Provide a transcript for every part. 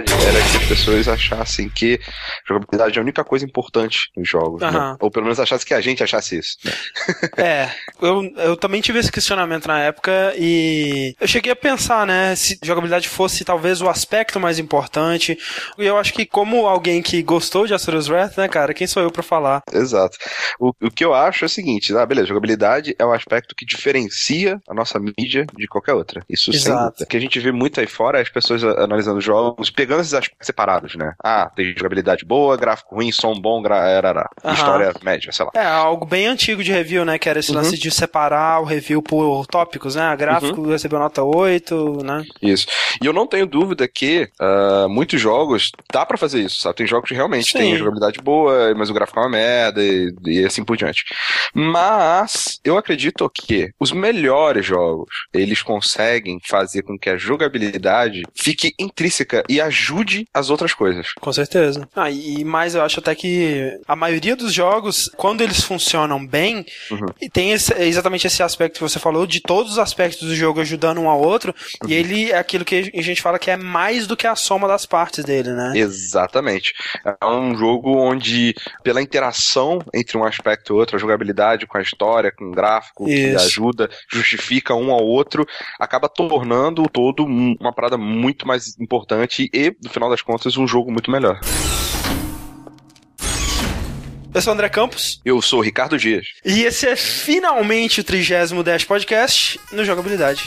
jogabilidade era que as pessoas achassem que jogabilidade é a única coisa importante nos jogos, né? Ou pelo menos achasse que a gente achasse isso. né? É, eu, eu também tive esse questionamento na época e eu cheguei a pensar, né, se jogabilidade fosse talvez o aspecto mais importante. E eu acho que como alguém que gostou de Asura's Wrath, né, cara, quem sou eu pra falar? Exato. O, o que eu acho é o seguinte, ah, beleza, jogabilidade é o aspecto que diferencia a nossa mídia de qualquer outra. Isso sem dúvida. O que a gente vê muito aí fora é as pessoas analisando jogos, pegando esses aspectos separados, né? Ah, tem jogabilidade boa, gráfico ruim, som bom, gra... arará. Aham. história média, sei lá. É, algo bem antigo de review, né, que era esse Uhum. lance de separar o review por tópicos, né, a gráfico recebeu nota 8, né? Isso. E eu não tenho dúvida que ah, muitos jogos dá pra fazer isso, sabe? Tem jogos que realmente Sim. têm jogabilidade boa, mas o gráfico é uma merda e, e assim por diante. Mas eu acredito que os melhores jogos, eles conseguem fazer com que a jogabilidade fique intrínseca e ajude as outras coisas. Com certeza. Ah, e mais eu acho até que a maioria dos jogos, quando eles funcionam bem, Uhum. e tem esse- exatamente esse aspecto que você falou, de todos os aspectos do jogo ajudando um ao outro, Uhum. e ele é aquilo que a gente fala que é mais do que a soma das partes dele, né? Exatamente. É um jogo onde, pela interação entre um aspecto e outro, a jogabilidade com a história, com o gráfico, que Isso. ajuda, justifica um ao outro, acaba tornando o todo um- uma parada muito mais importante e, no final das contas, um jogo muito melhor. Eu sou o André Campos, Eu sou o Ricardo Dias. e esse é finalmente o 30 Dash Podcast no Jogabilidade.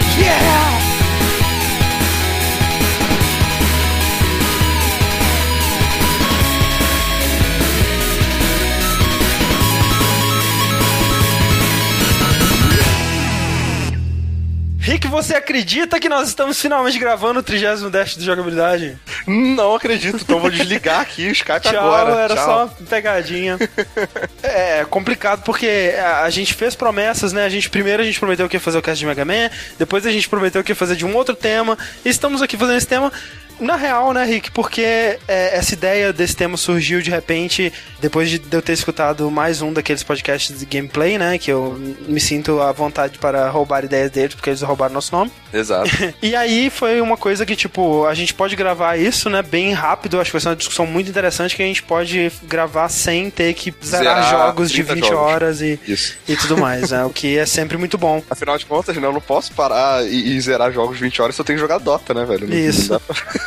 Rick, você acredita que nós estamos finalmente gravando o 30 Dash do Jogabilidade? Não acredito, então vou desligar aqui o Skype Tchau, agora. era Tchau. só uma pegadinha. é complicado porque a a gente fez promessas, né? A gente primeiro a gente prometeu que ia fazer o cast de Mega Man, depois a gente prometeu que ia fazer de um outro tema, e estamos aqui fazendo esse tema. Na real, né, Rick? Porque é, essa ideia desse tema surgiu de repente depois de eu ter escutado mais um daqueles podcasts de gameplay, né? Que eu me sinto à vontade para roubar ideias deles, porque eles roubaram nosso nome. Exato. E aí foi uma coisa que, tipo, a gente pode gravar isso, né, bem rápido. Acho que vai ser uma discussão muito interessante que a gente pode gravar sem ter que zerar, Zerar jogos de 30 20 jogos. horas e, Isso. e tudo mais, né? O que é sempre muito bom. Afinal de contas, né, eu não posso parar e, e zerar jogos 20 horas se eu tenho que jogar Dota, né, velho? Não- Isso. não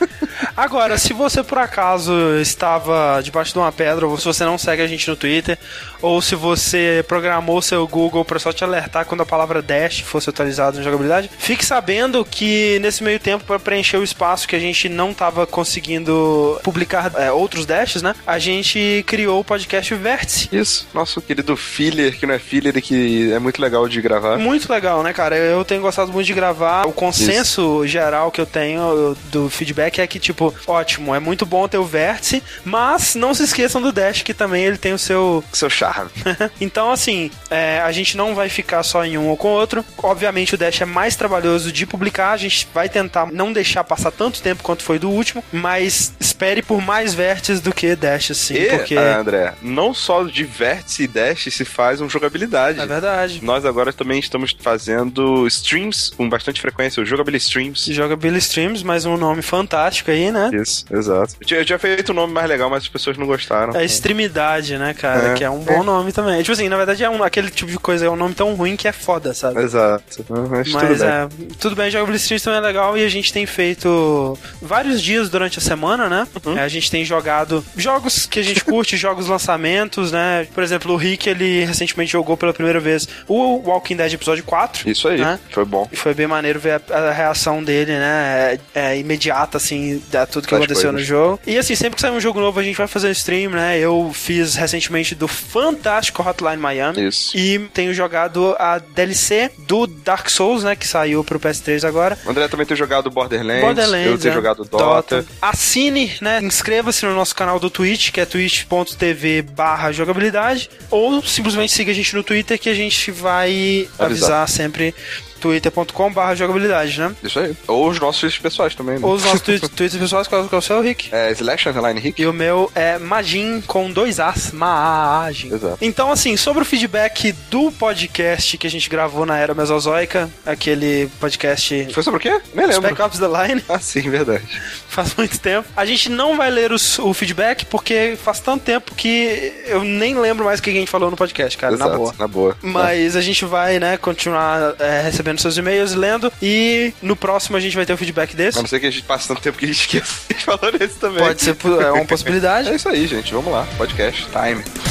Agora, se você por acaso estava debaixo de uma pedra, ou se você não segue a gente no Twitter, ou se você programou seu Google para só te alertar quando a palavra Dash fosse atualizada na jogabilidade, fique sabendo que nesse meio tempo, para preencher o espaço que a gente não estava conseguindo publicar é, outros Dashes, né? A gente criou o podcast Vértice. Isso, nosso querido filler, que não é filler e que é muito legal de gravar. Muito legal, né, cara? Eu tenho gostado muito de gravar. O consenso geral que eu tenho do feedback é que, tipo, ótimo, é muito bom ter o vértice, mas não se esqueçam do Dash, que também ele tem o seu. Seu charme. então, assim, é, a gente não vai ficar só em um ou com o outro. Obviamente, o Dash é mais trabalhoso de publicar. A gente vai tentar não deixar passar tanto tempo quanto foi do último, mas espere por mais vértices do que Dash, assim, e, porque. ah, André, não só de vértice e dash se faz um jogabilidade. É verdade. Nós agora também estamos fazendo streams com bastante frequência, o Jogability Streams. Joga Billy Streams, mais um nome fantástico aí, né? Isso, exato. Eu tinha, eu tinha feito um nome mais legal, mas as pessoas não gostaram. É extremidade, né, cara? É. Que é um bom nome também. Tipo assim, na verdade é um, aquele tipo de coisa, é um nome tão ruim que é foda, sabe? Exato. Mas, tudo Mas bem. é, tudo bem, Jogability Streams também é legal e a gente tem feito vários dias durante a semana, né? Uhum. É, a gente tem jogado jogos que a gente curte, jogos lançamentos, né? Por exemplo, o Rick, ele recentemente jogou pela primeira vez o Walking Dead episódio 4. Isso aí, né? foi bom. E foi bem maneiro ver a, a reação dele, né? É, é imediata, assim, da tudo que aconteceu coisas. no jogo. E assim, sempre que sair um jogo novo, a gente vai fazer stream, né? Eu fiz recentemente do fantástico Hotline Miami. Isso. E tenho jogado a DLC do Dark Souls, né? Que saiu pro PS3 agora. O André também tem jogado Borderlands, Borderlands, eu tenho é. jogado Dota. Assine, né? Inscreva-se no nosso canal do Twitch, que é twitch.tv barra jogabilidade. Ou simplesmente siga a gente no Twitter, que a gente vai avisar, Avisar. sempre twitter.com.br jogabilidade, né? Isso aí. Ou os nossos tweets pessoais também. Né? Ou os nossos tweets, tweets pessoais, qual, qual é o seu, Rick? É Slash Underline Rick. E o meu é Magin com dois As. Magin. Exato. Então, assim, sobre o feedback do podcast que a gente gravou na Era Mesozoica, aquele podcast. Foi sobre o quê? Nem lembro. Spec Ops The Line. Ah, sim, verdade. Faz muito tempo. A gente não vai ler os, o feedback porque faz tanto tempo que eu nem lembro mais o que a gente falou no podcast, cara. Exato, na boa. Na boa. Mas a gente vai, né, continuar é, recebendo seus e-mails, lendo. E no próximo a gente vai ter o feedback desse. A não ser que a gente passe tanto tempo que a gente esqueça de falar nesse também. Pode ser é uma possibilidade. é isso aí, gente. Vamos lá. Podcast time.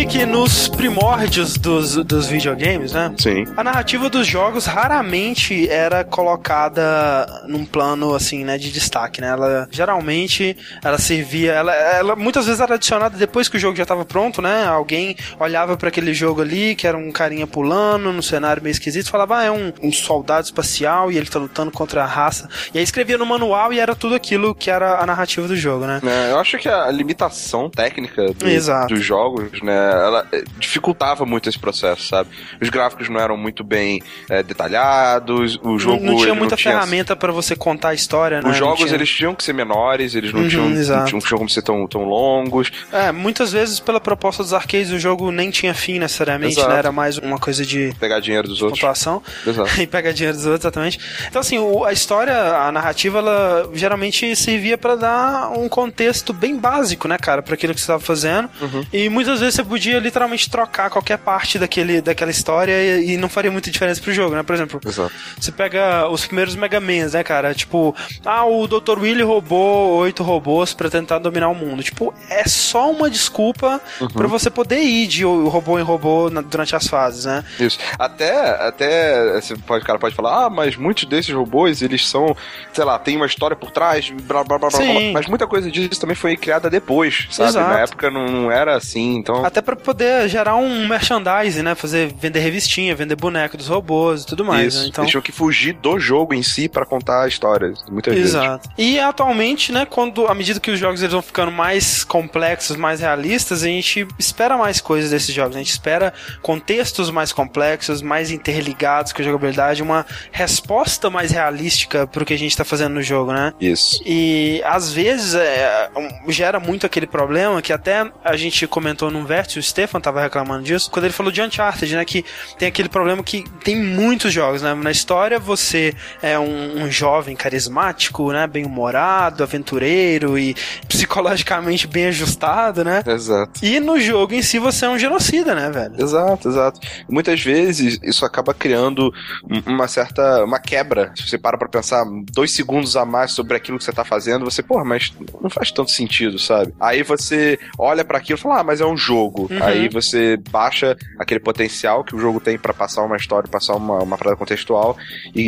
Rick, nos primórdios dos, dos videogames, né? Sim. A narrativa dos jogos raramente era colocada num plano assim, né, de destaque, né? Ela geralmente ela servia, ela, ela muitas vezes era adicionada depois que o jogo já estava pronto, né? Alguém olhava para aquele jogo ali, que era um carinha pulando no cenário meio esquisito, e falava, ah, é um, um soldado espacial e ele tá lutando contra a raça. E aí escrevia no manual e era tudo aquilo que era a narrativa do jogo, né? É, eu acho que a limitação técnica do- dos jogos, né, ela eh, dificultava muito esse processo, sabe? Os gráficos não eram muito bem eh, detalhados, o jogo não, não tinha muita tinha- ferramenta para você contar a história, né? Os Não jogos tinha- eles tinham que ser menores, eles não, Uhum, tinham, não tinham, tinham como ser tão, tão longos. É, muitas vezes pela proposta dos arcades o jogo nem tinha fim necessariamente, Exato. né? Era mais uma coisa de Pegar dinheiro dos outros. pontuação Exato. e pegar dinheiro dos outros, exatamente. Então, assim, o- a história, a narrativa, ela geralmente servia pra dar um contexto bem básico, né, cara, pra aquilo que você estava fazendo. Uhum. E muitas vezes você podia literalmente trocar qualquer parte daquele, daquela história e, e não faria muita diferença pro jogo, né? Por exemplo, Exato. você pega os primeiros Mega Mans, né, cara? Tipo, ah, o Dr. Willy roubou oito robôs pra tentar dominar o mundo. Tipo, é só uma desculpa Uhum. pra você poder ir de robô em robô na- durante as fases, né? Isso. Até, até esse pode, o cara pode falar, ah, mas muitos desses robôs, eles são, sei lá, tem uma história por trás, blá blá blá blá. Sim. blá. Mas muita coisa disso também foi criada depois, sabe? Exato. Na época não, não era assim, então. Até pra poder gerar um merchandising, né? Fazer, vender revistinha, vender boneco dos robôs e tudo mais, isso. né? Então... Tinham que fugir do jogo em si pra contar a história, muitas vezes. Exato. E atualmente, né, quando à medida que os jogos eles vão ficando mais complexos, mais realistas, a gente espera mais coisas desses jogos. A gente espera contextos mais complexos, mais interligados com a jogabilidade, uma resposta mais realística pro que a gente tá fazendo no jogo, né? Isso. E às vezes é, gera muito aquele problema que até a gente comentou num vértice, o Stefan tava reclamando disso, quando ele falou de Uncharted, né? Que tem aquele problema que tem muitos jogos, né? Na história você é um, um jovem carismático, né? Bem humorado, aventureiro e psicologicamente bem ajustado, né? Exato. E no jogo em si você é um genocida, né, velho? Exato, exato. Muitas vezes isso acaba criando um- uma certa uma quebra. Se você para pra pensar dois segundos a mais sobre aquilo que você tá fazendo, você, porra, mas não faz tanto sentido, sabe? Aí você olha pra aquilo e fala, ah, mas é um jogo. Uhum. Aí você baixa aquele potencial que o jogo tem pra passar uma história, passar uma, uma parada contextual e,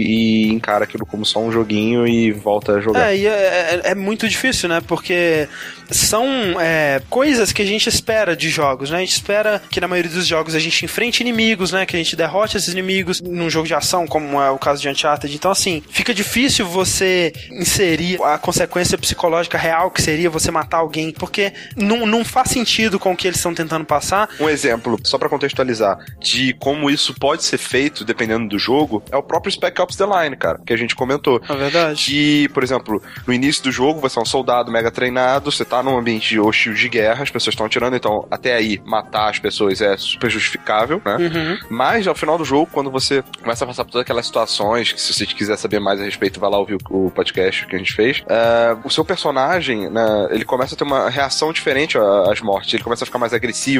e encara aquilo como só um joguinho e volta a jogar. É, e é, é- é muito difícil, né? Porque são é, coisas que a gente espera de jogos, né? A gente espera que na maioria dos jogos a gente enfrente inimigos, né? Que a gente derrote esses inimigos num jogo de ação, como é o caso de Uncharted. Então, assim, fica difícil você inserir a consequência psicológica real que seria você matar alguém, porque não, não faz sentido com o que eles estão tentando passar. Um exemplo, só pra contextualizar, de como isso pode ser feito dependendo do jogo, é o próprio Spec Ops The Line, cara, que a gente comentou. Na verdade. Que, por exemplo, no início do jogo você é um soldado mega treinado, você tá num ambiente hostil de guerra, as pessoas estão atirando, então até aí matar as pessoas é super justificável, né? Uhum. Mas ao final do jogo, quando você começa a passar por todas aquelas situações, que se você quiser saber mais a respeito, vai lá ouvir o, podcast que a gente fez, é, o seu personagem, né, ele começa a ter uma reação diferente às mortes, ele começa a ficar mais agressivo,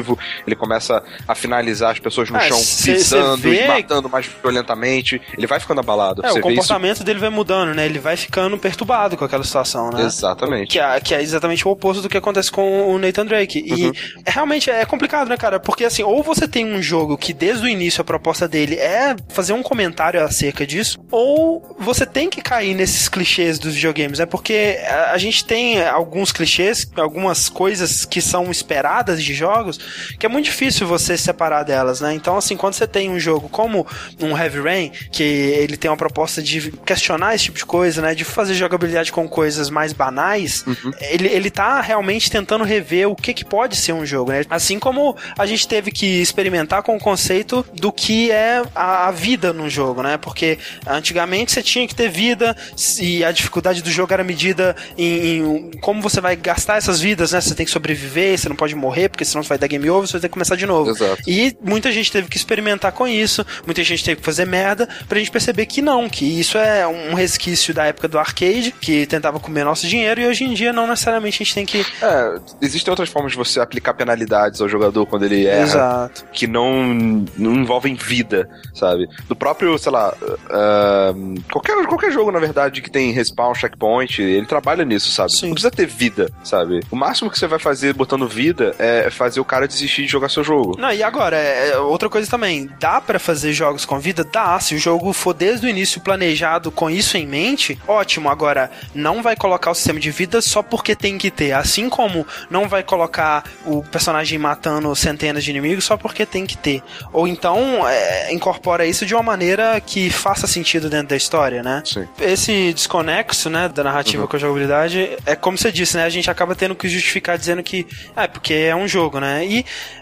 ele começa a finalizar as pessoas no ah, chão, cê, pisando cê vê... e matando mais violentamente. Ele vai ficando abalado. É, o comportamento isso... dele vai mudando, né? Ele vai ficando perturbado com aquela situação, né? Exatamente. Que é, que é exatamente o oposto do que acontece com o Nathan Drake. E uhum. é, realmente é complicado, né, cara? Porque assim, ou você tem um jogo que desde o início a proposta dele é fazer um comentário acerca disso, ou você tem que cair nesses clichês dos videogames, né? Porque a, a gente tem alguns clichês, algumas coisas que são esperadas de jogos, que é muito difícil você separar delas, né? Então, assim, quando você tem um jogo como um Heavy Rain, que ele tem uma proposta de questionar esse tipo de coisa, né? De fazer jogabilidade com coisas mais banais, uhum. ele, ele tá realmente tentando rever o que, que pode ser um jogo, né? Assim como a gente teve que experimentar com o conceito do que é a, a vida no jogo, né? Porque antigamente você tinha que ter vida e a dificuldade do jogo era medida em, em como você vai gastar essas vidas, né? Você tem que sobreviver, você não pode morrer, porque senão você vai dar game over, você vai ter que começar de novo. Exato. E muita gente teve que experimentar com isso, muita gente teve que fazer merda pra gente perceber que não, que isso é um resquício da época do arcade, que tentava comer nosso dinheiro, e hoje em dia não necessariamente a gente tem que. É, existem outras formas de você aplicar penalidades ao jogador quando ele erra. Exato. Que não, não envolvem vida, sabe? Do próprio, sei lá, uh, qualquer, qualquer jogo, na verdade, que tem respawn, checkpoint, ele trabalha nisso, sabe? Sim. Não precisa ter vida, sabe? O máximo que você vai fazer botando vida é fazer o cara desistir de jogar seu jogo. Não, e agora, é, é outra coisa também, dá para fazer jogos com vida? Dá, se o jogo for desde o início planejado com isso em mente, ótimo. Agora, não vai colocar o sistema de vida só porque tem que ter. Assim como não vai colocar o personagem matando centenas de inimigos só porque tem que ter. Ou então, é, incorpora isso de uma maneira que faça sentido dentro da história, né? Sim. Esse desconexo, né, da narrativa uhum. com a jogabilidade, é como você disse, né? A gente acaba tendo que justificar dizendo que é porque é um jogo, né? E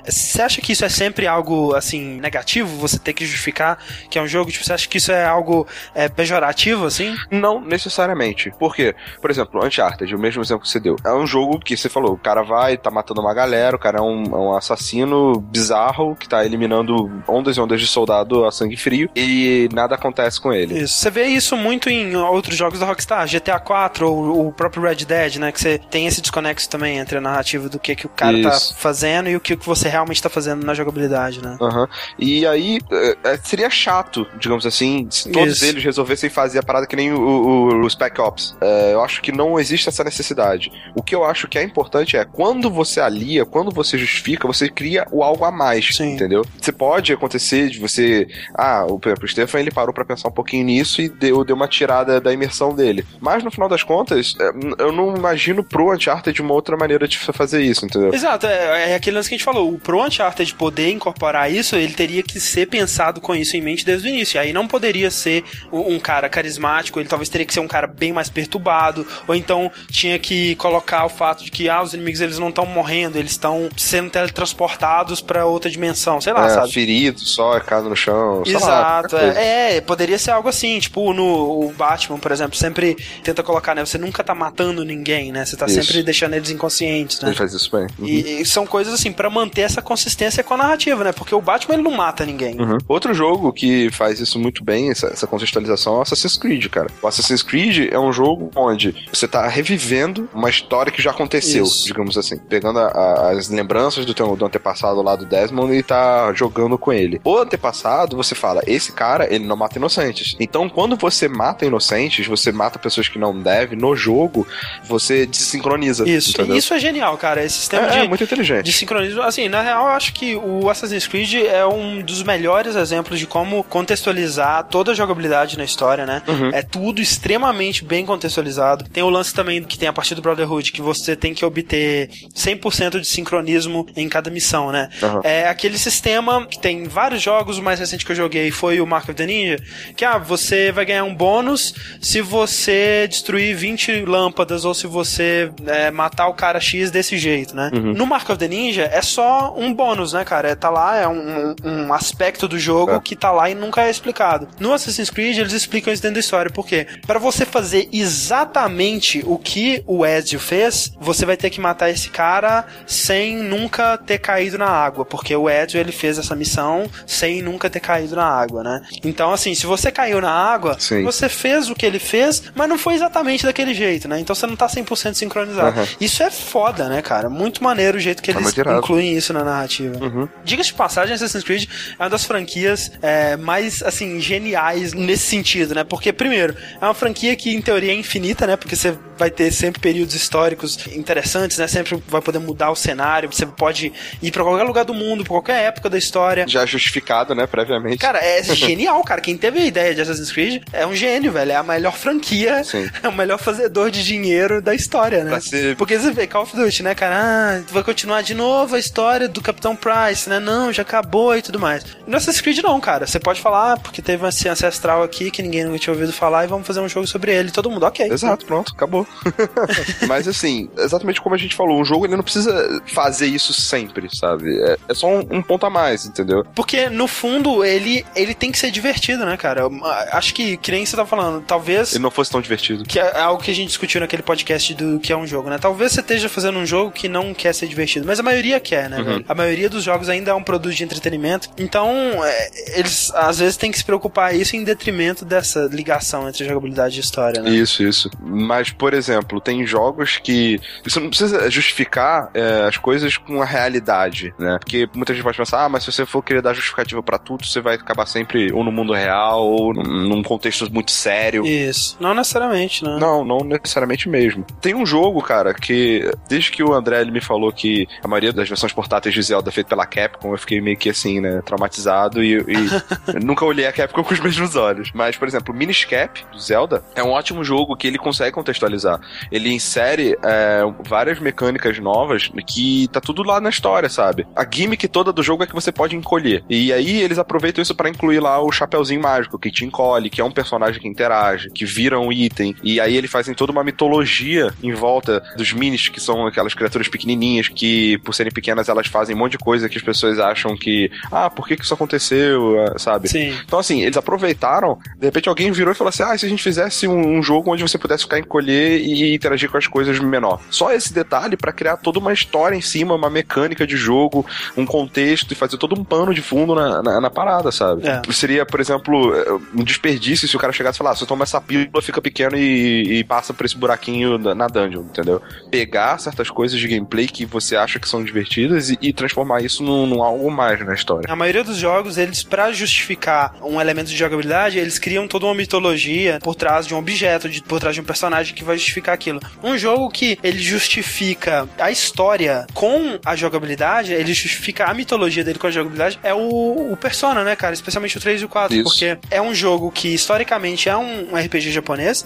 você acha que isso é sempre algo assim negativo? Você ter que justificar que é um jogo? Tipo, você acha que isso é algo é, pejorativo, assim? Não necessariamente. Por quê? Por exemplo, Uncharted, o mesmo exemplo que você deu. É um jogo que você falou, o cara vai, tá matando uma galera, o cara é um, é um assassino bizarro que tá eliminando ondas e ondas de soldado a sangue frio e nada acontece com ele. Isso. Você vê isso muito em outros jogos da Rockstar, GTA 4 ou o próprio Red Dead, né? Que você tem esse desconexo também entre a narrativa do que, que o cara tá isso. tá fazendo e o que, que você realmente tá fazendo na jogabilidade, né? Uhum. E aí é, é, seria chato, digamos assim, se todos Isso. eles resolvessem fazer a parada que nem o, o, o Spec Ops. É, eu acho que não existe essa necessidade. O que eu acho que é importante é quando você alia, quando você justifica, você cria o algo a mais, Sim. entendeu? Você pode acontecer de você. Ah, o, o Stefan ele parou para pensar um pouquinho nisso e deu, deu uma tirada da imersão dele. Mas no final das contas, é, eu não imagino pro Uncharted uma outra maneira de fazer isso, entendeu? Exato, é, é aquele lance que a gente falou. O pro Uncharted poder incorporar isso, ele teria que ser pensado com isso em mente desde o início. E aí não poderia ser um cara carismático, ele talvez teria que ser um cara bem mais perturbado, ou então tinha que colocar o fato de que ah, os inimigos eles não estão morrendo, eles estão sendo teletransportados para outra dimensão, sei lá, é, sabe? Ferido, só, caso no chão. Exato, lá, é, é, poderia ser algo assim, tipo no Batman, por exemplo, sempre tenta colocar, né? Você nunca tá matando ninguém, né? Você tá isso. sempre deixando eles inconscientes, né? Ele faz isso bem. Uhum. E, e, são coisas assim para manter essa consistência com a narrativa, né? Porque o Batman ele não mata ninguém. Uhum. Outro jogo que faz isso muito bem, essa, essa contextualização, é o Assassin's Creed, cara. O Assassin's Creed é um jogo onde você tá revivendo uma história que já aconteceu, isso. digamos assim. Pegando a, a, as lembranças do, teu, do antepassado lá do Desmond e tá jogando com ele. O antepassado, você fala, esse cara, ele não mata inocentes. Então, quando você mata inocentes, você mata pessoas que não deve, no jogo, você desincroniza. Isso, entendeu? isso é genial, cara. Esse sistema é, de, é muito inteligente. de sincronismo. Assim, na real, eu acho que o Assassin's Creed é um dos melhores exemplos de como contextualizar toda a jogabilidade na história, né? Uhum. É tudo extremamente bem contextualizado. Tem o lance também que tem a partir do Brotherhood, que você tem que obter 100% de sincronismo em cada missão, né? Uhum. É aquele sistema que tem vários jogos, o mais recente que eu joguei foi o Mark of the Ninja, que ah, você vai ganhar um bônus se você destruir 20 lâmpadas ou se você é, matar o cara X desse jeito, né? Uhum. No Mark of the Ninja é só um bônus, né, cara? É, tá lá, é um, um aspecto do jogo é. que tá lá e nunca é explicado. No Assassin's Creed eles explicam isso dentro da história, por quê? Para você fazer exatamente o que o Ezio fez, você vai ter que matar esse cara sem nunca ter caído na água, porque o Ezio ele fez essa missão sem nunca ter caído na água, né? Então assim, se você caiu na água, Sim. você fez o que ele fez, mas não foi exatamente daquele jeito, né? Então você não tá 100% sincronizado. Uhum. Isso é foda, né, cara? Muito maneiro o jeito que eles incluem isso na narrativa. Uhum. Diga de passagem, Assassin's Creed é uma das franquias é, mais, assim, geniais nesse sentido, né? Porque, primeiro, é uma franquia que, em teoria, é infinita, né? Porque você vai ter sempre períodos históricos interessantes, né? Sempre vai poder mudar o cenário, você pode ir para qualquer lugar do mundo, pra qualquer época da história. Já justificado, né, previamente. Cara, é genial, cara. Quem teve a ideia de Assassin's Creed é um gênio, velho. É a melhor franquia, Sim. é o melhor fazedor de dinheiro da história, né? Ser- Porque você vê Call of Duty, né, cara? Ah, vai continuar de novo a história do Capitão Price, né? Não, já acabou e tudo mais. No Assassin's Creed não, cara. Você pode falar, ah, porque teve esse ancestral aqui que ninguém nunca tinha ouvido falar e vamos fazer um jogo sobre ele. Todo mundo, ok. Exato, pronto, acabou. Mas assim, exatamente como a gente falou, um jogo ele não precisa fazer isso sempre, sabe? É, é só um, um ponto a mais, entendeu? Porque, no fundo, ele, ele tem que ser divertido, né, cara? Eu, acho que, que nem você tá falando, talvez... Ele não fosse tão divertido. Que é algo que a gente discutiu naquele podcast do que é um jogo, né? Talvez você esteja fazendo um jogo que não quer ser divertido, mas a maioria quer, né, velho? A maioria dos jogos ainda é um produto de entretenimento. Então, é, eles às vezes têm que se preocupar isso em detrimento dessa ligação entre jogabilidade e história, né? Isso, isso. Mas, por exemplo, tem jogos que você não precisa justificar é, as coisas com a realidade, né? Porque muita gente pode pensar, ah, mas se você for querer dar justificativa pra tudo, você vai acabar sempre ou no mundo real ou num num contexto muito sério. Isso. Não necessariamente, né? Não, não necessariamente mesmo. Tem um jogo, cara, que desde que o André ele me falou que a maioria das versões portáteis de Zelda é feita pela Capcom, eu fiquei meio que assim, né, traumatizado e, e nunca olhei a Capcom com os mesmos olhos. Mas, por exemplo, o Minish Cap do Zelda é um ótimo jogo que ele consegue contextualizar. Ele insere é, várias mecânicas novas que tá tudo lá na história, sabe? A gimmick toda do jogo é que você pode encolher. E aí eles aproveitam isso pra incluir lá o Chapeuzinho Mágico, que te encolhe, que é um personagem que interage, que vira um item. E aí eles fazem toda uma mitologia em volta dos minis, que são aquelas criaturas pequenininhas que, por serem pequenas, elas fazem um monte de coisa que as pessoas acham que, ah, por que que isso aconteceu, ah, sabe? Sim. Então, assim, eles aproveitaram, de repente alguém virou e falou assim: ah, se a gente fizesse um, um jogo onde você pudesse ficar encolher e interagir com as coisas menor. Só esse detalhe pra criar toda uma história em cima, uma mecânica de jogo, um contexto e fazer todo um pano de fundo na, na, na parada, sabe? É. Seria, por exemplo, um desperdício se o cara chegasse e falasse: ah, você toma essa pílula, fica pequeno e, e passa por esse buraquinho na dungeon, entendeu? Pegar certas coisas de gameplay que você acha que são divertidas e, e transformar isso num, num algo mais na história. A maioria dos jogos, eles, pra justificar um elemento de jogabilidade, eles criam toda uma mitologia por trás de um objeto, de, por trás de um personagem que vai justificar aquilo. Um jogo que ele justifica a história com a jogabilidade, ele justifica a mitologia dele com a jogabilidade, é o, o Persona, né, cara? Especialmente o 3 e o 4, Isso. porque é um jogo que historicamente é um RPG japonês.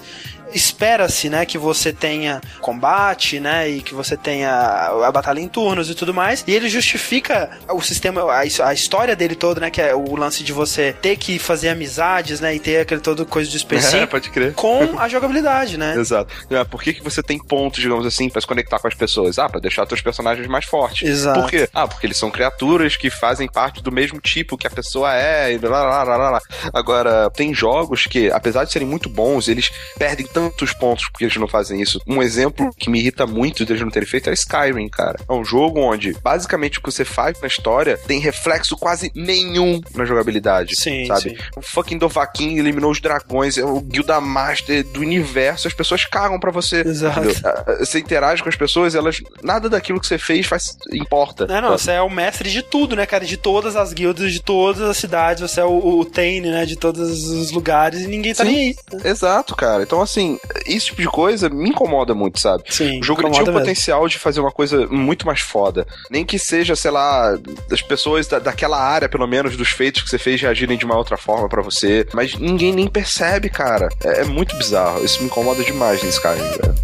Espera-se, né, que você tenha combate, né, e que você tenha a batalha em turnos e tudo mais. E ele justifica o sistema, a, his- a história dele toda, né, que é o lance de você ter que fazer amizades, né, e ter aquele todo coisa de É, específico pode crer. com a jogabilidade, né? Exato. É, Por que, que você tem pontos, digamos assim, pra se conectar com as pessoas? Ah, pra deixar seus personagens mais fortes. Exato. Por quê? Ah, porque eles são criaturas que fazem parte do mesmo tipo que a pessoa é e blá blá blá blá. Agora, tem jogos que, apesar de serem muito bons, eles perdem tantos pontos porque eles não fazem isso. Um exemplo que me irrita muito deles não terem feito é Skyrim, cara. É um jogo onde, basicamente, o que você faz na história tem reflexo quase nenhum na jogabilidade. Sim, sabe? sim. O fucking Dovahkiin eliminou os dragões, é o Guilda Master do universo, as pessoas cagam pra você. Exato. entendeu? Ah, Você interage com as pessoas, elas. Nada daquilo que você fez faz, importa. É, não, você é o mestre de tudo, né, cara? De todas as guildas, de todas as cidades, você é o, o Tane, né? De todos os lugares e ninguém tá Sim. nem aí. Exato, cara. Então, assim, esse tipo de coisa me incomoda muito, sabe? Sim, O jogo tinha o mesmo. potencial de fazer uma coisa muito mais foda. Nem que seja, sei lá, das pessoas da, daquela área, pelo menos, dos feitos que você fez reagirem de uma outra forma pra você. Mas ninguém nem percebe, cara. É, é muito bizarro. Isso me incomoda demais nesse Skyrim, velho.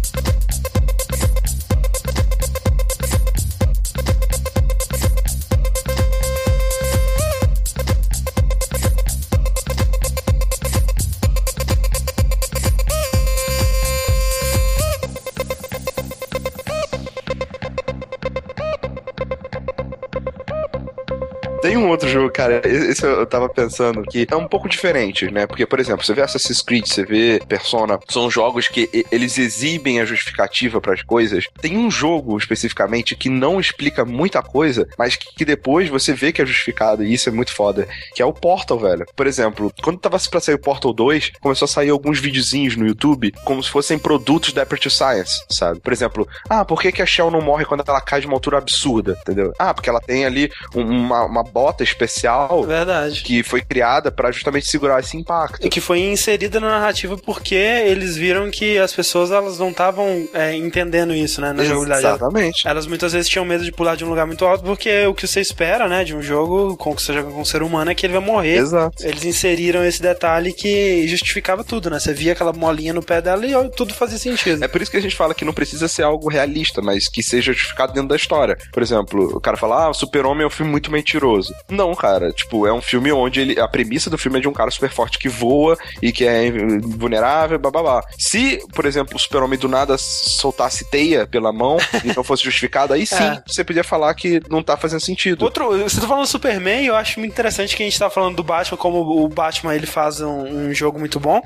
Tem um outro jogo, cara, esse eu tava pensando que é um pouco diferente, né? Porque, por exemplo, você vê Assassin's Creed, você vê Persona, são jogos que eles exibem a justificativa para as coisas. Tem um jogo especificamente que não explica muita coisa, mas que depois você vê que é justificado, e isso é muito foda, que é o Portal, velho. Por exemplo, quando tava pra sair o Portal 2, começou a sair alguns videozinhos no YouTube como se fossem produtos da Aperture Science, sabe? Por exemplo, ah, por que, que a Shell não morre quando ela cai de uma altura absurda, entendeu? Ah, porque ela tem ali uma, uma bota especial Verdade. que foi criada para justamente segurar esse impacto. E que foi inserida na narrativa porque eles viram que as pessoas elas não estavam é, entendendo isso, né, na jogabilidade. Exatamente. Elas muitas vezes tinham medo de pular de um lugar muito alto porque o que você espera, né, de um jogo com que você joga com um ser humano é que ele vai morrer. Exato. Eles inseriram esse detalhe que justificava tudo, né? Você via aquela molinha no pé dela e tudo fazia sentido. É por isso que a gente fala que não precisa ser algo realista, mas que seja justificado dentro da história. Por exemplo, o cara fala, ah, o Super-Homem é um filme muito mentiroso. Não, cara, tipo, é um filme onde ele, a premissa do filme é de um cara super forte que voa e que é vulnerável, bababá. Se, por exemplo, o Super-Homem do nada soltasse teia pela mão e não fosse justificado, aí sim é. você podia falar que não tá fazendo sentido. Outro, você tá falando do Superman, eu acho muito interessante que a gente tá falando do Batman, como o Batman ele faz um, um jogo muito bom.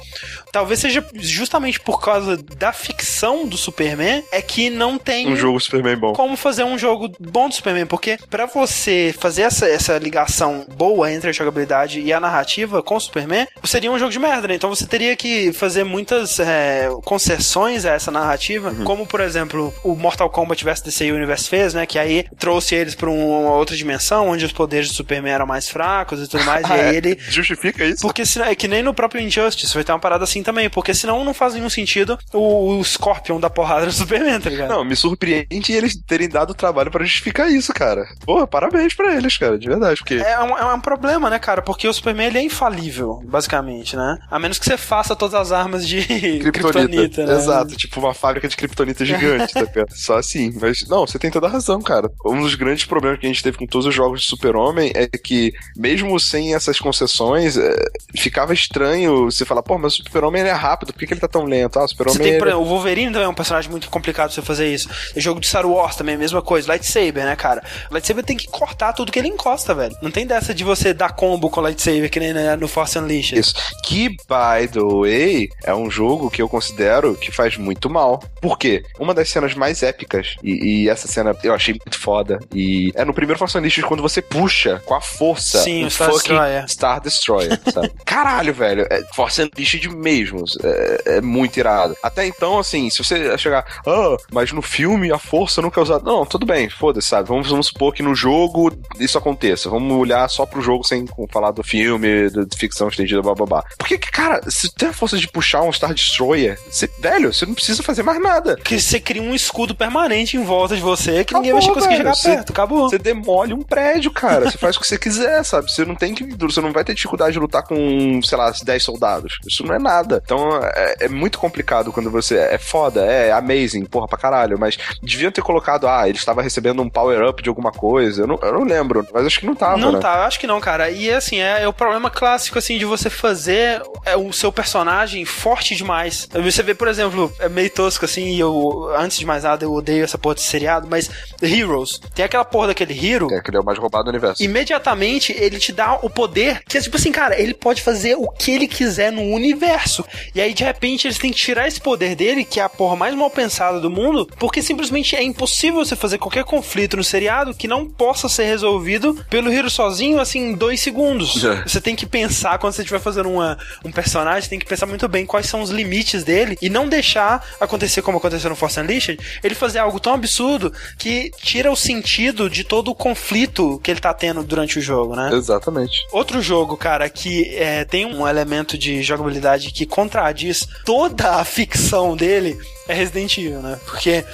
Talvez seja justamente por causa da ficção do Superman, é que não tem um jogo Superman bom. Como fazer um jogo bom do Superman, porque para você fazer essa, essa ligação boa entre a jogabilidade e a narrativa com o Superman, seria um jogo de merda, né? Então você teria que fazer muitas é, concessões a essa narrativa, uhum. como por exemplo o Mortal Kombat vs DC Universe fez, né? Que aí trouxe eles para uma outra dimensão, onde os poderes do Superman eram mais fracos e tudo mais, e aí ele... Justifica isso? Porque senão, é que nem no próprio Injustice, vai ter uma parada assim também, porque senão não faz nenhum sentido o, o Scorpion da porrada do Superman, tá ligado? Não, me surpreende eles terem dado trabalho para justificar isso, cara. Porra, parabéns para eles, cara, de verdade, porque... É um, é um problema, né, cara, porque o Superman, ele é infalível, basicamente, né? A menos que você faça todas as armas de Kryptonita, né? Exato, tipo uma fábrica de Kryptonita gigante, tá? Só assim, mas não, você tem toda a razão, cara. Um dos grandes problemas que a gente teve com todos os jogos de Super-Homem é que, mesmo sem essas concessões, é, ficava estranho você falar, pô, mas o Super-Homem é rápido, por que, que ele tá tão lento? Ah, o Super-Homem. Ele... O Wolverine também é um personagem muito complicado você fazer isso. O jogo de Star Wars também, é a mesma coisa. Lightsaber, né, cara? Lightsaber tem que cortar tudo que ele encosta, velho. Não tem dessa de você dar combo com lightsaber que nem no Force Unleashed. Isso. Que, by the way, é um jogo que eu considero que faz muito mal. Por quê? Uma das cenas mais épicas, e, e essa cena eu achei muito foda, e é no primeiro Force Unleashed quando você puxa com a força Sim, o Star Destroyer. Star Destroyer, sabe? Caralho, velho. É Force Unleashed mesmo. É, é, muito irado. Até então, assim, se você chegar, ah, mas no filme a força nunca é usada. Não, tudo bem, foda-se, sabe? Vamos, vamos supor que no jogo isso aconteça. Vamos olhar só pro jogo sem falar do filme, de ficção estendida, blá blá blá. Porque, cara, se tem a força de puxar um Star Destroyer, você, velho, você não precisa fazer mais nada. Que você cria um escudo permanente em volta de você que Acabou, ninguém vai conseguir chegar você, perto. Acabou. Você demole um prédio, cara. você faz o que você quiser, sabe? Você não tem que. Você não vai ter dificuldade de lutar com, sei lá, 10 soldados. Isso não é nada. Então é, é muito complicado quando você. É foda, é amazing, porra pra caralho. Mas deviam ter colocado, ah, ele estava recebendo um power-up de alguma coisa. Eu não, eu não lembro, mas acho que não tava. Não né? tá, acho que não, cara. E assim, é, é, o problema clássico, assim, de você fazer é, o seu personagem forte demais. Você vê, por exemplo, é meio tosco, assim, e eu, antes de mais nada, eu odeio essa porra de seriado, mas Heroes, tem aquela porra daquele hero. É, que ele é o mais roubado do universo. Imediatamente ele te dá o poder que é tipo assim, cara, ele pode fazer o que ele quiser no universo. E aí, de repente, eles têm que tirar esse poder dele, que é a porra mais mal pensada do mundo, porque simplesmente é impossível você fazer qualquer conflito no seriado que não possa ser resolvido pelo Hero sozinho, assim, em dois segundos. É. Você tem que pensar, quando você estiver fazendo uma, um personagem, tem que pensar muito bem quais são os limites dele e não deixar acontecer como aconteceu no Force Unleashed, ele fazer algo tão absurdo que tira o sentido de todo o conflito que ele tá tendo durante o jogo, né? Exatamente. Outro jogo, cara, que é, tem um elemento de jogabilidade que contradiz toda a ficção dele é Resident Evil, né? Porque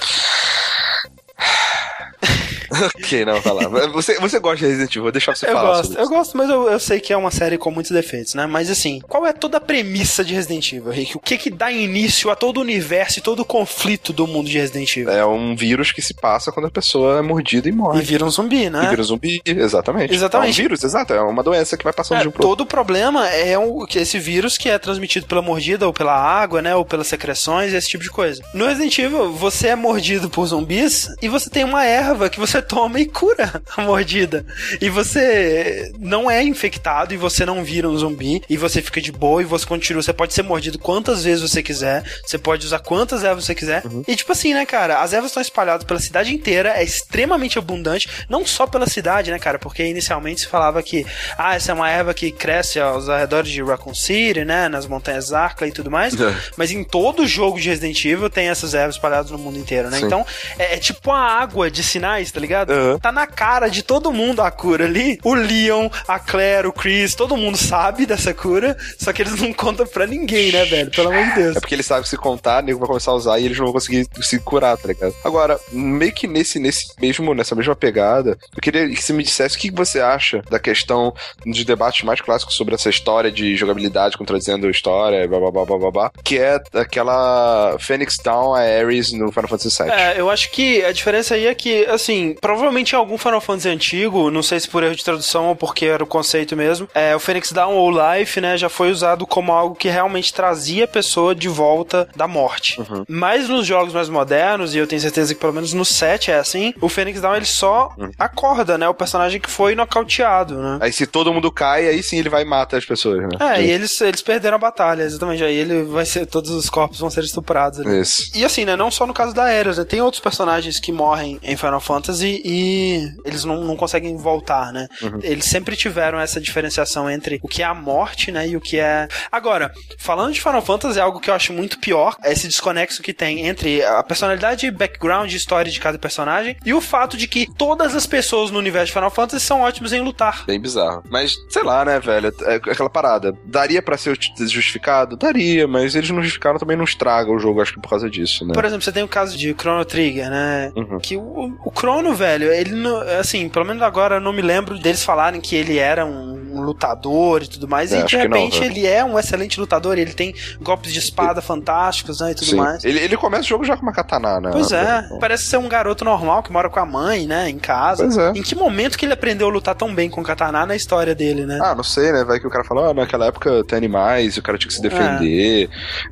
ok, não, tá lá. Você, você gosta de Resident Evil, vou deixar você eu falar. Gosto, eu gosto, mas eu, eu sei que é uma série com muitos defeitos, né? Mas assim, qual é toda a premissa de Resident Evil, Rick? O que que dá início a todo o universo e todo o conflito do mundo de Resident Evil? É um vírus que se passa quando a pessoa é mordida e morre. E vira um zumbi, né? E vira um zumbi, exatamente. Exatamente. É um vírus, exato. É uma doença que vai passando é, de um pro Todo o problema é o, que esse vírus que é transmitido pela mordida ou pela água, né? Ou pelas secreções, esse tipo de coisa. No Resident Evil, você é mordido por zumbis e você tem uma erva que você toma e cura a mordida. E você não é infectado e você não vira um zumbi e você fica de boa e você continua. Você pode ser mordido quantas vezes você quiser, você pode usar quantas ervas você quiser. Uhum. E tipo assim, né, cara, as ervas estão espalhadas pela cidade inteira, é extremamente abundante, não só pela cidade, né, cara, porque inicialmente se falava que, ah, essa é uma erva que cresce aos arredores de Raccoon City, né, nas montanhas Arca e tudo mais, é. mas em todo jogo de Resident Evil tem essas ervas espalhadas no mundo inteiro, né? Sim. Então, é, é, tipo a água de sinais, tá ligado? Uhum. Tá na cara de todo mundo a cura ali. O Leon, a Claire, o Chris, todo mundo sabe dessa cura, só que eles não contam pra ninguém, né, velho? Pelo amor de Deus. É porque eles sabem que se contar, o nego vai começar a usar e eles não vão conseguir se curar, tá ligado? Agora, meio que nesse, nesse mesmo, nessa mesma pegada, eu queria que você me dissesse o que você acha da questão de debates mais clássicos sobre essa história de jogabilidade contradizendo história, blá blá blá blá blá, blá que é aquela Phoenix Down a Ares no Final Fantasy VII. É, eu acho que a diferença aí é que, assim, provavelmente em algum Final Fantasy antigo, não sei se por erro de tradução ou porque era o conceito mesmo, é, o Phoenix Down ou Life, né, já foi usado como algo que realmente trazia a pessoa de volta da morte. Uhum. Mas nos jogos mais modernos, e eu tenho certeza que pelo menos no 7 é assim, o Phoenix Down ele só uhum. acorda, né, o personagem que foi nocauteado, né. Aí se todo mundo cai, aí sim ele vai matar as pessoas, né? É, e eles, eles perderam a batalha, exatamente. Aí ele vai ser, todos os corpos vão ser estuprados. Ali. Isso. E assim, né, não só no caso da Ares, né, tem outros personagens que morrem em Final Fantasy e eles não, não conseguem voltar, né? Uhum. Eles sempre tiveram essa diferenciação entre o que é a morte, né, e o que é... Agora, falando de Final Fantasy, é algo que eu acho muito pior, é esse desconexo que tem entre a personalidade, background e história de cada personagem e o fato de que todas as pessoas no universo de Final Fantasy são ótimos em lutar. Bem bizarro. Mas, sei lá, né, velho, é aquela parada. Daria para ser justificado? Daria, mas eles não justificaram também não estraga o jogo, acho que por causa disso, né? Por exemplo, você tem o caso de Chrono Trigger, né? Uhum. Que o, o Chrono, velho, ele não, assim, pelo menos agora eu não me lembro deles falarem que ele era um, um lutador e tudo mais, é, e de repente não, ele é um excelente lutador, ele tem golpes de espada ele... fantásticos, né, e tudo Sim. mais. Ele, ele começa o jogo já com uma katana, né? Pois é, parece ser um garoto normal que mora com a mãe, né, em casa. Pois é. Em que momento que ele aprendeu a lutar tão bem com katana na história dele, né? Ah, não sei, né, vai que o cara falou, ah, naquela época tem animais, o cara tinha que se defender.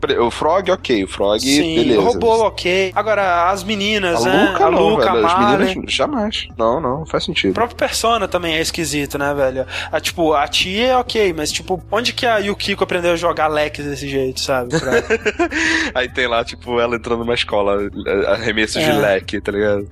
É. O Frog, ok, o Frog, Sim, beleza. O robô, ok. Agora, as meninas, a né? Luca, a não, Luca, velho, As meninas, jamais. Não, não, faz sentido. O próprio Persona também é esquisito, né, velho? A, tipo, a tia é ok, mas tipo, onde que a Yukiko aprendeu a jogar leques desse jeito, sabe? Pra... Aí tem lá, tipo, ela entrando numa escola, arremesso é. de leque, tá ligado?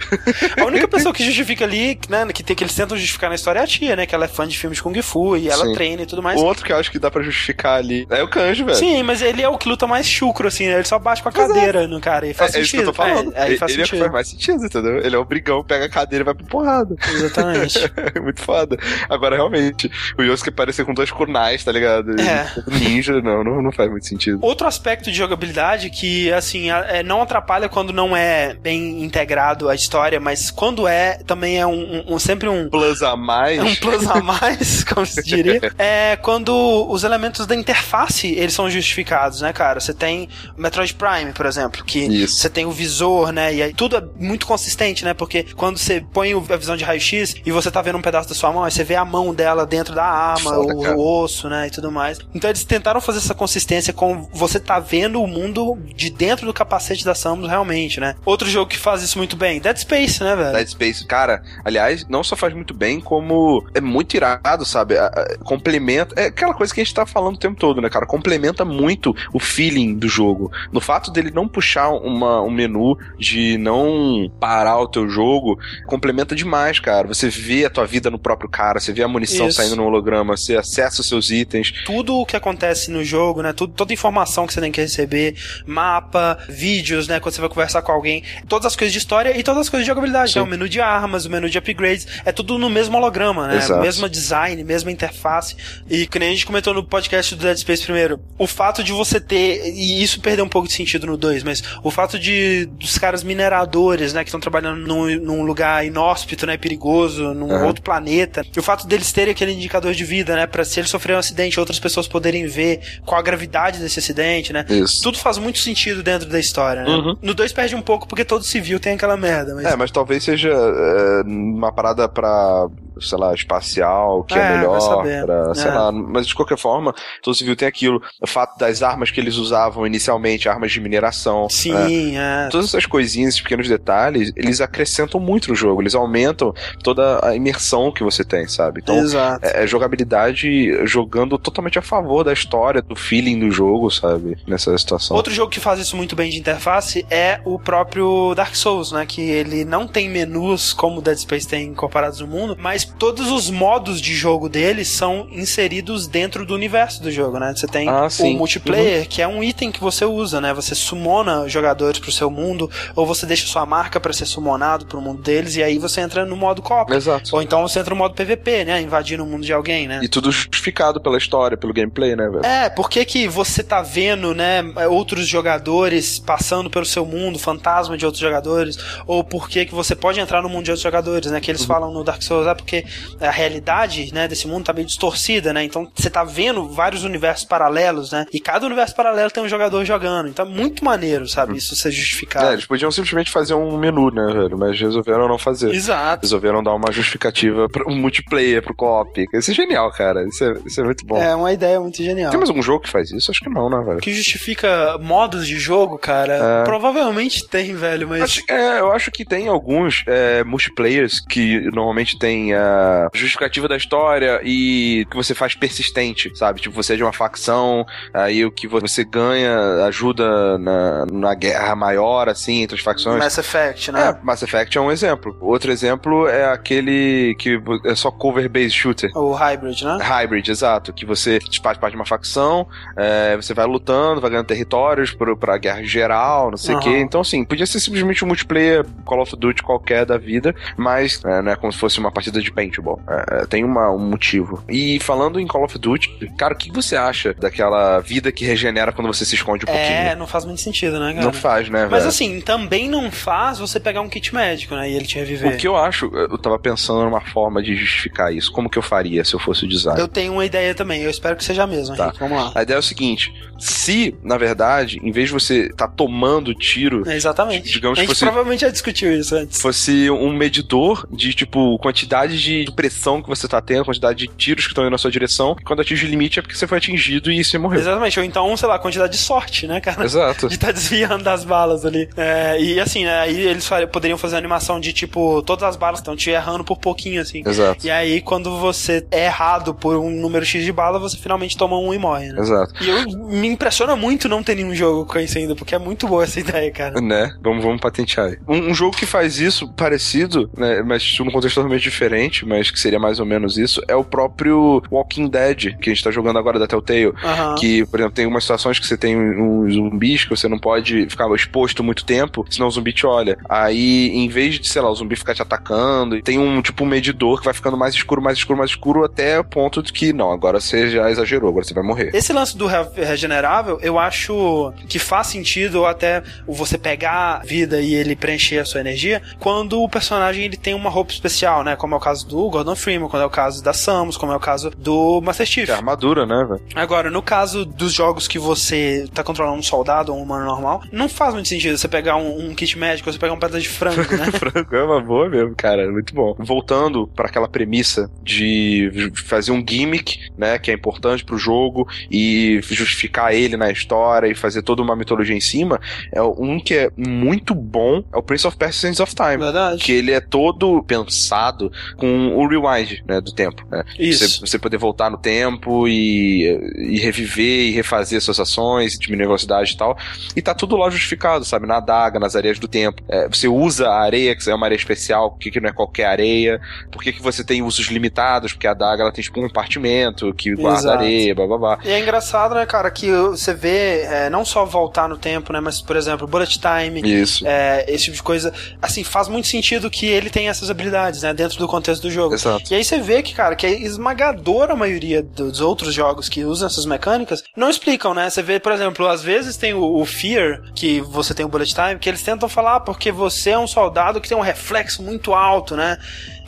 A única pessoa que justifica ali, né, que, tem, que eles tentam justificar na história é a tia, né? Que ela é fã de filmes de Kung Fu e ela Sim. treina e tudo mais. O outro que eu acho que dá pra justificar ali é o Kanjo, velho. Sim, mas ele é o que luta mais chucro, assim, né? Ele só bate com a cadeira no cara e faz é, sentido. É isso que eu tô falando. É, ele faz ele sentido. é o que faz mais sentido, entendeu? Ele é o brigão, pega a cadeira e vai pro porrada. Exatamente. Muito foda. Agora, realmente, o Yosuke parecer com dois kunais, tá ligado? É. Ninja, não, não, não faz muito sentido. Outro aspecto de jogabilidade que, assim, é, não atrapalha quando não é bem integrado a história, mas quando é, também é um, um, um sempre um... Plus a mais. Um plus a mais, como se diria. É quando os elementos da interface, eles são justificados, né, cara? Você tem o Metroid Prime, por exemplo, que Isso. você tem o visor, né, e aí tudo é muito consistente, né, porque quando você põe a visão de raio-x e você tá vendo um pedaço da sua mão, aí você vê a mão dela dentro da arma, Foda, o, o, osso, né, e tudo mais. Então eles tentaram fazer essa consistência com você tá vendo o mundo de dentro do capacete da Samus realmente, né? Outro jogo que faz isso muito bem, Dead Space, né, velho? Dead Space, cara, aliás, não só faz muito bem, como é muito irado, sabe? Complementa, é aquela coisa que a gente tá falando o tempo todo, né, cara? Complementa muito o feeling do jogo. No fato dele não puxar uma, um menu, de não parar o teu jogo, complementa demais, cara. Você vê a tua vida no próprio cara, você vê a munição Isso. saindo no holograma, você acessa os seus itens. Tudo o que acontece no jogo, né? Tudo, toda informação que você tem que receber, mapa, vídeos, né? Quando você vai conversar com alguém, todas as coisas de história e todas as coisas de jogabilidade. Né? O menu de armas, o menu de upgrades, é tudo no mesmo holograma, né? Exato. Mesmo design, mesma interface. E que nem a gente comentou no podcast do Dead Space primeiro, o fato de você ter, e isso perdeu um pouco de sentido no 2, mas o fato de dos caras mineradores, né, que estão trabalhando num, num, lugar inóspito, né, perigoso, num uhum. outro planeta, e o fato deles terem aquele indicador de vida, né, para se eles sofrerem um acidente, outras pessoas poderem ver qual a gravidade desse acidente, né? Isso. Tudo faz muito sentido dentro da história, né? Uhum. No 2 perde um pouco porque todo civil tem aquela merda, mas... É, mas talvez seja é, uma parada pra sei lá, espacial, que é, é melhor, pra, sei é. lá, mas de qualquer forma, todo civil tem aquilo, o fato das armas que eles usavam inicialmente, armas de mineração. Sim, é. é. Todas essas coisinhas, esses pequenos detalhes, eles acrescentam muito no jogo, eles aumentam toda a imersão que você tem, sabe? Então, Exato. É, é jogabilidade jogando totalmente a favor da história, do feeling do jogo, sabe? Nessa situação. Outro jogo que faz isso muito bem de interface é o próprio Dark Souls, né? Que ele não tem menus como Dead Space tem incorporados no mundo, mas todos os modos de jogo dele são inseridos dentro do universo do jogo, né? Você tem ah, o multiplayer, uhum. que é um item que você usa, né? Você sumona jogadores pro seu mundo, ou você deixa sua marca para ser sumonado pro mundo deles, e aí você entra no modo co Exato. Ou então você entra no modo PVP, né? Invadindo o mundo de alguém, né? E tudo justificado pela história, pelo gameplay, né, velho? É, por que, você tá vendo, né, outros jogadores passando pelo seu mundo, fantasma de outros jogadores, ou por que, que você pode entrar no mundo de outros jogadores, né? Que eles uhum. falam no Dark Souls, é porque a realidade, né, desse mundo tá meio distorcida, né? Então você tá vendo vários universos paralelos, né? E cada universo paralelo tem um jogador jogando. Então é muito maneiro, sabe? Uhum. Isso ser justificado. É, eles podiam simplesmente fazer um menu, né, velho? Mas resolveram não fazer. Exato. Resolveram dar uma justificativa pro multiplayer, pro co-op. Isso é genial, cara. Isso é, isso é muito bom. É uma ideia muito genial. Tem mais algum jogo que faz isso? Acho que não, né, velho? Que justifica modos de jogo, cara. É... Provavelmente tem, velho, mas. Acho, é, eu acho que tem alguns é, multiplayers que normalmente tem a justificativa da história e que você faz persistente, sabe? Tipo, você é de uma facção, aí o que você ganha ajuda na, na guerra maior, assim, entre as facções. Mass Effect, né? É, Mass Effect é um exemplo. Outro exemplo é aquele que é só cover-based shooter. O Hybrid, né? Hybrid, exato. Que você faz parte de uma facção, é, você vai lutando, vai ganhando territórios pro, pra guerra geral, não sei o uhum. quê. Então, assim, podia ser simplesmente um multiplayer Call of Duty qualquer da vida, mas é, não é como se fosse uma partida de paintball. É, é, tem uma, um motivo. E falando em Call of Duty, cara, o que você acha daquela vida que regenera quando você se esconde um é, pouquinho? É, não faz muito sentido, né, cara? Não faz, né, Mas assim, também não faz você pegar um kit médico, né, e ele te reviver. O que eu acho, eu tava pensando numa forma de justificar isso. Como que eu faria se eu fosse o design? Eu tenho uma ideia também, eu espero que seja a mesma, tá. Henrique. Vamos lá. A ideia é o seguinte: se, na verdade, em vez de você tá tomando tiro. É exatamente. Digamos a gente fosse, provavelmente já discutiu isso antes. Fosse um medidor de, tipo, quantidade de pressão que você tá tendo, quantidade de tiros que estão indo na sua direção. E quando atinge o limite é porque você foi atingido e você morreu. Exatamente. Ou então, sei lá, quantidade de sorte, né, cara? Exato. De estar tá desviando das balas ali. É, e assim, né, aí eles poderiam fazer animação de, tipo, todas as balas estão te errando por pouquinho, assim. Exato. E aí, quando você é errado por um número X de bala, você finalmente toma um e morre, né? Exato. E eu, me impressiona muito não ter nenhum jogo com isso ainda, porque é muito boa essa ideia, cara. Né? Vamos, vamos patentear. Um, um jogo que faz isso parecido, né, mas num contexto totalmente diferente, mas que seria mais ou menos isso, é o próprio Walking Dead, que a gente tá jogando agora da Telltale. Uhum. Que, por exemplo, tem umas situações que você tem uns zumbis que você não pode ficar exposto muito tempo, senão o zumbi te olha. Aí, em vez de, sei lá, o zumbi ficar te atacando, tem um tipo um medidor que vai ficando mais escuro, mais escuro, mais escuro, até o ponto de que, não, agora você já exagerou, agora você vai morrer. Esse lance do regenerável, eu acho que faz sentido até você pegar vida e ele preencher a sua energia quando o personagem ele tem uma roupa especial, né? Como é o caso do Gordon Freeman, como é o caso da Samus, como é o caso do Master Chief. É armadura, né, velho? Agora, no caso dos jogos que você tá controlando um soldado ou um humano normal, não faz muito sentido você pegar um, um kit médico, você pegar um pedaço de frango, né? frango é uma boa mesmo, cara, é muito bom. Voltando para aquela premissa de fazer um gimmick, né, que é importante pro jogo e justificar ele na história e fazer toda uma mitologia em cima, é um que é muito bom, é o Prince of Persia Sands of Time. Verdade. Que ele é todo pensado com o rewind, né, do tempo. Né? Isso. Você, você poder voltar no tempo e, e reviver e refazer suas ações, diminuir a velocidade e tal. E tá tudo lá justificado, sabe? Na adaga, nas areias do tempo. É, você usa a areia, que é uma areia especial, por que não é qualquer areia? Por que, que você tem usos limitados? Porque a adaga ela tem tipo um compartimento que guarda Exato. areia, blá blá blá. E é engraçado, né, cara, que você vê é, não só voltar no tempo, né, mas, por exemplo, bullet time, Isso. É, esse tipo de coisa, assim, faz muito sentido que ele tenha essas habilidades, né, dentro do contexto do jogo. Exato. E aí você vê que, cara, que a esmagadora maioria dos outros jogos que usam essas mecânicas não explicam, né? Você vê, por exemplo, às vezes tem o, o Fear, que você tem o bullet time, que eles tentam falar ah, porque você é um soldado que tem um reflexo muito alto, né?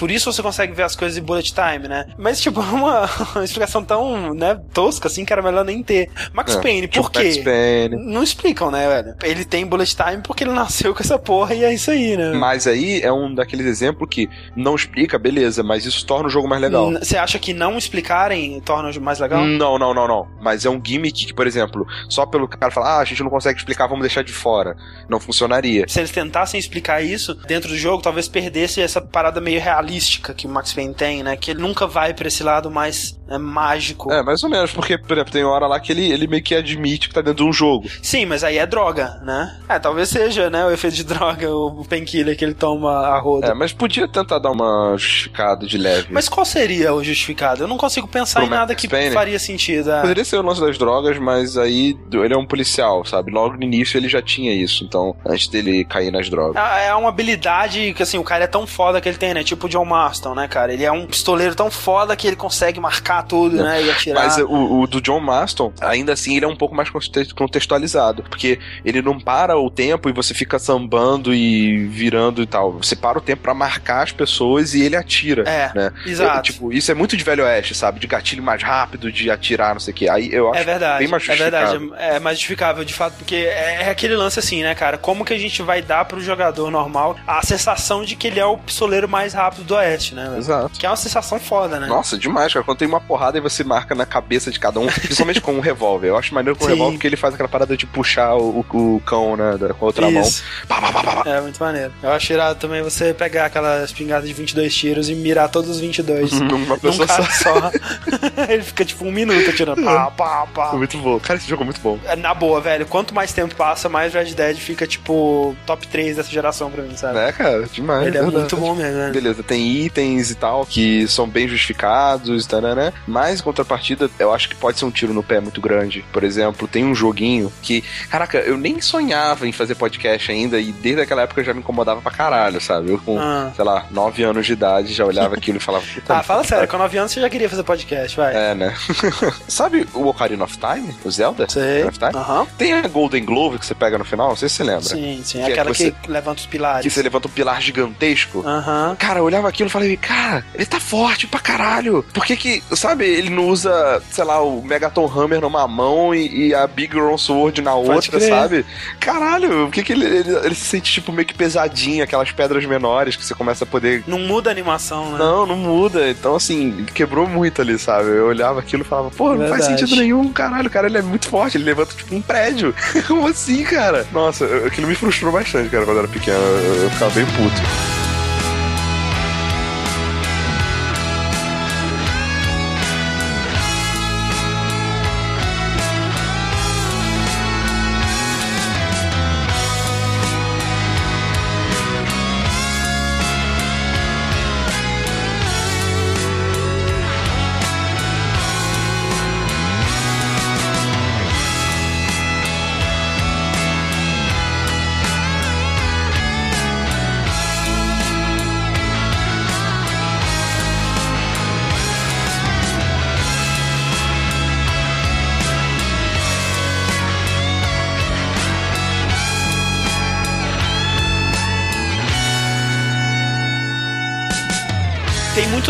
Por isso você consegue ver as coisas em bullet time, né? Mas, tipo, uma, uma explicação tão, né, tosca assim que era melhor nem ter. Max É, Payne, tipo por quê? Max Payne. Não explicam, né, velho? Ele tem bullet time porque ele nasceu com essa porra e é isso aí, né? Mas aí é um daqueles exemplos que não explica, beleza, mas isso torna o jogo mais legal. Você acha que não explicarem torna o jogo mais legal? Não, não, não, não. Mas é um gimmick que, por exemplo, só pelo cara falar, ah, a gente não consegue explicar, vamos deixar de fora. Não funcionaria. Se eles tentassem explicar isso dentro do jogo, talvez perdesse essa parada meio que o Max Payne tem, né? Que ele nunca vai pra esse lado mais é, mágico. É, mais ou menos, porque, por exemplo, tem hora lá que ele, ele meio que admite que tá dentro de um jogo. Sim, mas aí é droga, né? É, talvez seja, né, o efeito de droga, o painkiller que ele toma a roda. É, mas podia tentar dar uma justificada de leve. Mas qual seria o justificado? Eu não consigo pensar Pro em nada que faria sentido. é. Poderia ser o lance das drogas, mas aí ele é um policial, sabe? Logo no início ele já tinha isso, então, antes dele cair nas drogas. É é uma habilidade que, assim, o cara é tão foda que ele tem, né? Tipo o John Marston, né, cara? Ele é um pistoleiro tão foda que ele consegue marcar tudo, né? E atirar. Mas o, o do John Maston, ainda assim, ele é um pouco mais conte- contextualizado. Porque ele não para o tempo e você fica sambando e virando e tal. Você para o tempo pra marcar as pessoas e ele atira. É, né? exato. É, tipo, isso é muito de velho oeste, sabe? De gatilho mais rápido, de atirar, não sei o que. Aí eu acho É verdade, bem mais é verdade, é é mais justificável de fato, porque é, é aquele lance assim, né, cara? Como que a gente vai dar pro jogador normal a sensação de que ele é o pistoleiro mais rápido do Oeste, né? Exato. Que é uma sensação foda, né? Nossa, demais, cara. Quando tem uma porrada e você marca na cabeça de cada um, principalmente com um revólver. Eu acho maneiro com o Sim. revólver porque ele faz aquela parada de puxar o, o- cão, né, com a outra mão. Isso. Pá. É muito maneiro. Eu acho irado também você pegar aquela espingarda de 22 tiros e mirar todos os 22 Uma num pessoa cara só. Ele fica tipo um minuto atirando. Pá, pá, pá. Muito bom. Cara, esse jogo é muito bom. É, Na boa, velho. Quanto mais tempo passa, mais Red Dead fica, tipo, top 3 dessa geração pra mim, sabe? É, cara, demais. Ele é verdade. muito bom mesmo, né? Beleza, tem itens e tal que são bem justificados, né? Mas em contrapartida, eu acho que pode ser um tiro no pé muito grande. Por exemplo, tem um joguinho que, caraca, eu nem sonhava em fazer podcast ainda e desde aquela época já me incomodava pra caralho, sabe? Eu com, Ah. sei lá, 9 anos de idade já olhava aquilo e falava, Ah, fala sério, com 9 anos você já queria fazer podcast, vai. É, né? Sabe o Ocarina of Time? O Zelda? Sei. Of Time? Aham. Tem a Golden Glove que você pega no final, não sei se você lembra. Sim, sim. Que é Aquela que que, levanta os pilares. Que você levanta um pilar gigantesco. Aham. Cara, eu olhava aquilo e falei, cara, ele tá forte pra caralho. Por que que, sabe, ele não usa, sei lá, o Megaton Hammer numa mão e, e a Big Ron Sword na outra, crer. sabe? Caralho, por que que ele, ele, ele se sente, tipo, meio que pesadinho, aquelas pedras menores que você começa a poder... Não muda a animação, né? Não, não muda. Então, assim, quebrou muito ali, sabe? Eu olhava aquilo e falava, pô, não faz Verdade. sentido nenhum, caralho, cara, ele é muito forte, ele levanta, tipo, um prédio. Como assim, cara? Nossa, aquilo me frustrou bastante, cara, quando eu era pequeno. Eu, eu ficava bem puto.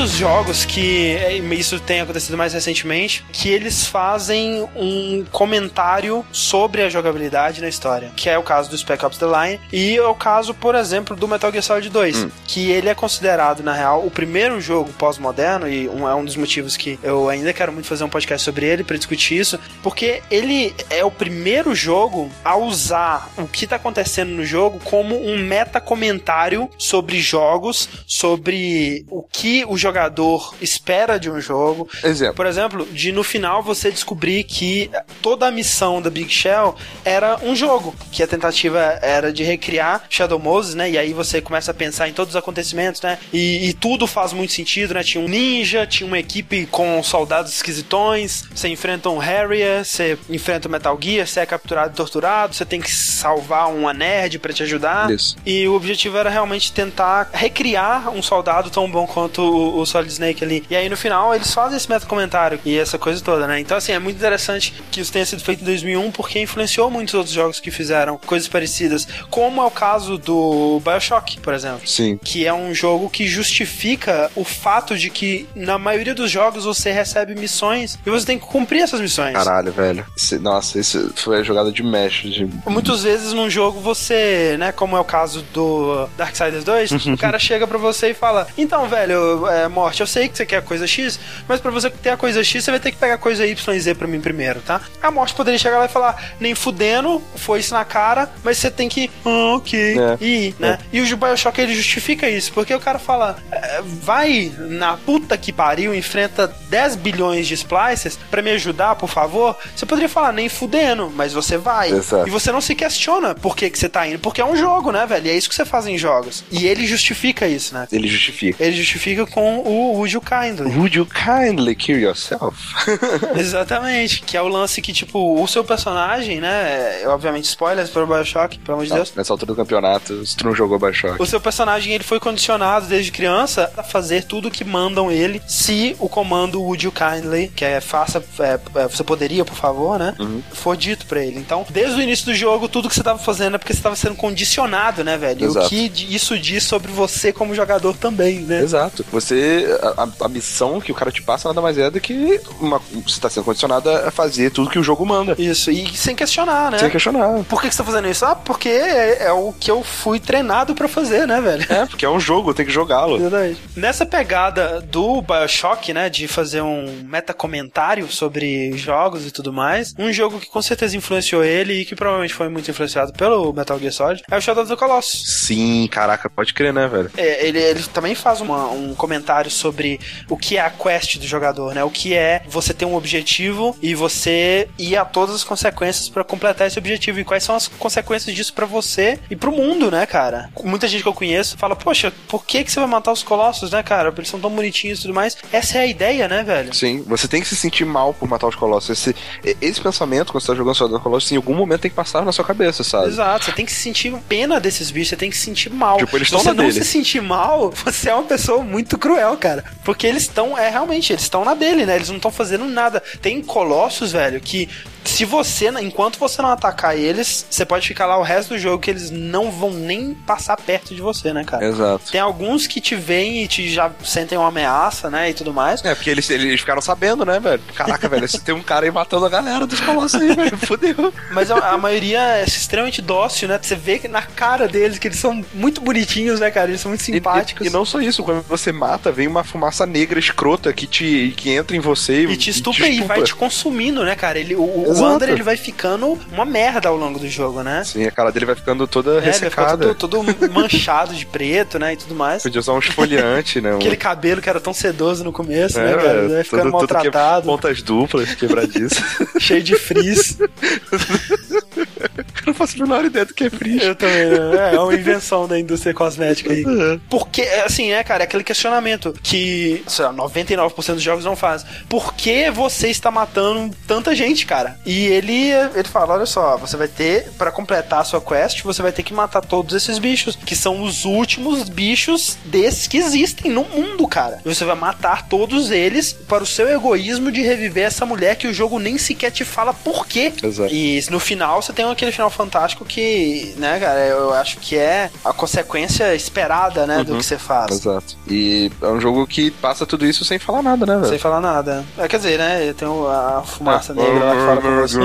Muitos jogos que, é, isso tem acontecido mais recentemente, que eles fazem um comentário sobre a jogabilidade na história. Que é o caso do Spec Ops The Line. E é o caso, por exemplo, do Metal Gear Solid 2. Que ele é considerado, na real, o primeiro jogo pós-moderno. E um, é um dos motivos que eu ainda quero muito fazer um podcast sobre ele pra discutir isso. Porque ele é o primeiro jogo a usar o que tá acontecendo no jogo como um meta-comentário sobre jogos, sobre o que o jogador espera de um jogo. Exemplo. Por exemplo, de no final você descobrir que toda a missão da Big Shell era um jogo, que a tentativa era de recriar Shadow Moses, né? E aí você começa a pensar em todos os acontecimentos, né? E, e tudo faz muito sentido, né? Tinha um ninja, tinha uma equipe com soldados esquisitões, você enfrenta um Harrier, você enfrenta o Metal Gear, você é capturado e torturado, você tem que salvar uma nerd pra te ajudar. Isso. E o objetivo era realmente tentar recriar um soldado tão bom quanto o, o Solid Snake ali. E aí no final eles fazem esse meta comentário e essa coisa toda, né? Então assim, é muito interessante que isso tenha sido feito em 2001 porque influenciou muitos outros jogos que fizeram coisas parecidas, como é o caso do BioShock, por exemplo. Sim. Que é um jogo que justifica o fato de que na maioria dos jogos você recebe missões e você tem que cumprir essas missões. Caralho, velho. Esse- nossa, isso foi a jogada de mesh. De... Muitas vezes num jogo você, né, como é o caso do Darksiders 2, o cara chega pra você e fala: Então, velho, é, Morte, eu sei que você quer a coisa X, mas pra você ter a coisa X, você vai ter que pegar a coisa Y e Z pra mim primeiro, tá? A Morte poderia chegar lá e falar: Nem fudendo, foi isso na cara, mas você tem que. Ah, ok. É. E ir, né? E o Bioshock ele justifica isso, porque o cara fala: "É, Vai na puta que pariu, enfrenta 10 bilhões de splices pra me ajudar, por favor. Você poderia falar: Nem fudendo, mas você vai. Exato. E você não se questiona por que, que você tá indo, porque é um jogo, né, velho? E é isso que você faz em jogos. E ele justifica isso, né? Ele justifica. Ele justifica com o Would You Kindly. Would you kindly kill yourself? Exatamente. Que é o lance que, tipo, o seu personagem, né? é, obviamente, spoilers para o Bioshock, pelo amor de Deus. Nessa altura do campeonato, se tu não jogou Bioshock. O seu personagem ele foi condicionado desde criança a fazer tudo que mandam ele se o comando Would You Kindly, que é faça, é, é, você poderia, por favor, né? For dito pra ele. Então, desde o início do jogo, tudo que você tava fazendo é porque você tava sendo condicionado, né, velho? E o Exato. que isso diz sobre você como jogador também, né? Exato. Você. A, a- a missão que o cara te passa nada mais é do que uma, você tá sendo condicionado a fazer tudo que o jogo manda. Isso, e sem questionar, né? Sem questionar. Por que, que você tá fazendo isso? Ah, porque é, é o que eu fui treinado pra fazer, né, velho? É, porque é um jogo, tem que jogá-lo. Exatamente. Nessa pegada do Bioshock, né, de fazer um meta-comentário sobre jogos e tudo mais, um jogo que com certeza influenciou ele e que provavelmente foi muito influenciado pelo Metal Gear Solid é o Shadow of the Colossus. Sim, caraca, pode crer, né, velho? É, ele, ele também faz uma- um comentário sobre o que é a quest do jogador, né? O que é você ter um objetivo e você ir a todas as consequências pra completar esse objetivo e quais são as consequências disso pra você e pro mundo, né, cara? Muita gente que eu conheço fala, poxa, por que que você vai matar os colossos, né, cara? Eles são tão bonitinhos e tudo mais. Essa é a ideia, né, velho? Sim, você tem que se sentir mal por matar os colossos. Esse, esse pensamento, quando você tá jogando Shadow of Colossus, em algum momento tem que passar na sua cabeça, sabe? Exato, você tem que sentir pena desses bichos, você tem que se sentir mal. Tipo, eles se estão você na não dele. se sentir mal, você é uma pessoa muito cruel, cara. Porque eles estão, é realmente, eles estão na dele, né? Eles não estão fazendo nada. Tem colossos, velho, que se você, enquanto você não atacar eles, você pode ficar lá o resto do jogo que eles não vão nem passar perto de você, né, cara? Exato. Tem alguns que te veem e te já sentem uma ameaça, né, e tudo mais. É, porque eles, eles ficaram sabendo, né, velho? Caraca, velho, tem um cara aí matando a galera dos colossos aí, velho. Fudeu. Mas a, a maioria é extremamente dócil, né? Você vê na cara deles que eles são muito bonitinhos, né, cara? Eles são muito E- simpáticos. E, e não só isso, quando você mata, vem uma fumaça negra escrota que te que entra em você E te estupra e vai te consumindo, né, cara? Ele, o, o Exato. Wander ele vai ficando uma merda ao longo do jogo, né? Sim, a cara dele vai ficando toda É, ele ressecada. todo, todo manchado de preto, né? E tudo mais. Podia usar um esfoliante, né? Um... Aquele cabelo que era tão sedoso no começo, É, né, cara? velho, Vai ficando todo- todo que- maltratado, Pontas duplas, quebradiças. cheio de frizz. Faço a menor ideia do que é frizz. Eu também, né? É uma invenção da indústria cosmética aí. Porque, assim, é, cara, é aquele questionamento que, sei lá, 99% dos jogos não faz. Por que você está matando tanta gente, cara? E ele, ele fala, olha só, você vai ter, pra completar a sua quest, você vai ter que matar todos esses bichos, que são os últimos bichos desses que existem no mundo, cara. E você vai matar todos eles para o seu egoísmo de reviver essa mulher que o jogo nem sequer te fala por quê. Exato. E no final você tem aquele final fantástico que, né, cara, eu acho que é a consequência esperada, né, do que você faz. Exato. E é um jogo que passa tudo isso sem falar nada, né, velho? Sem falar nada. É, quer dizer, né? Tem a fumaça negra lá que fala com você.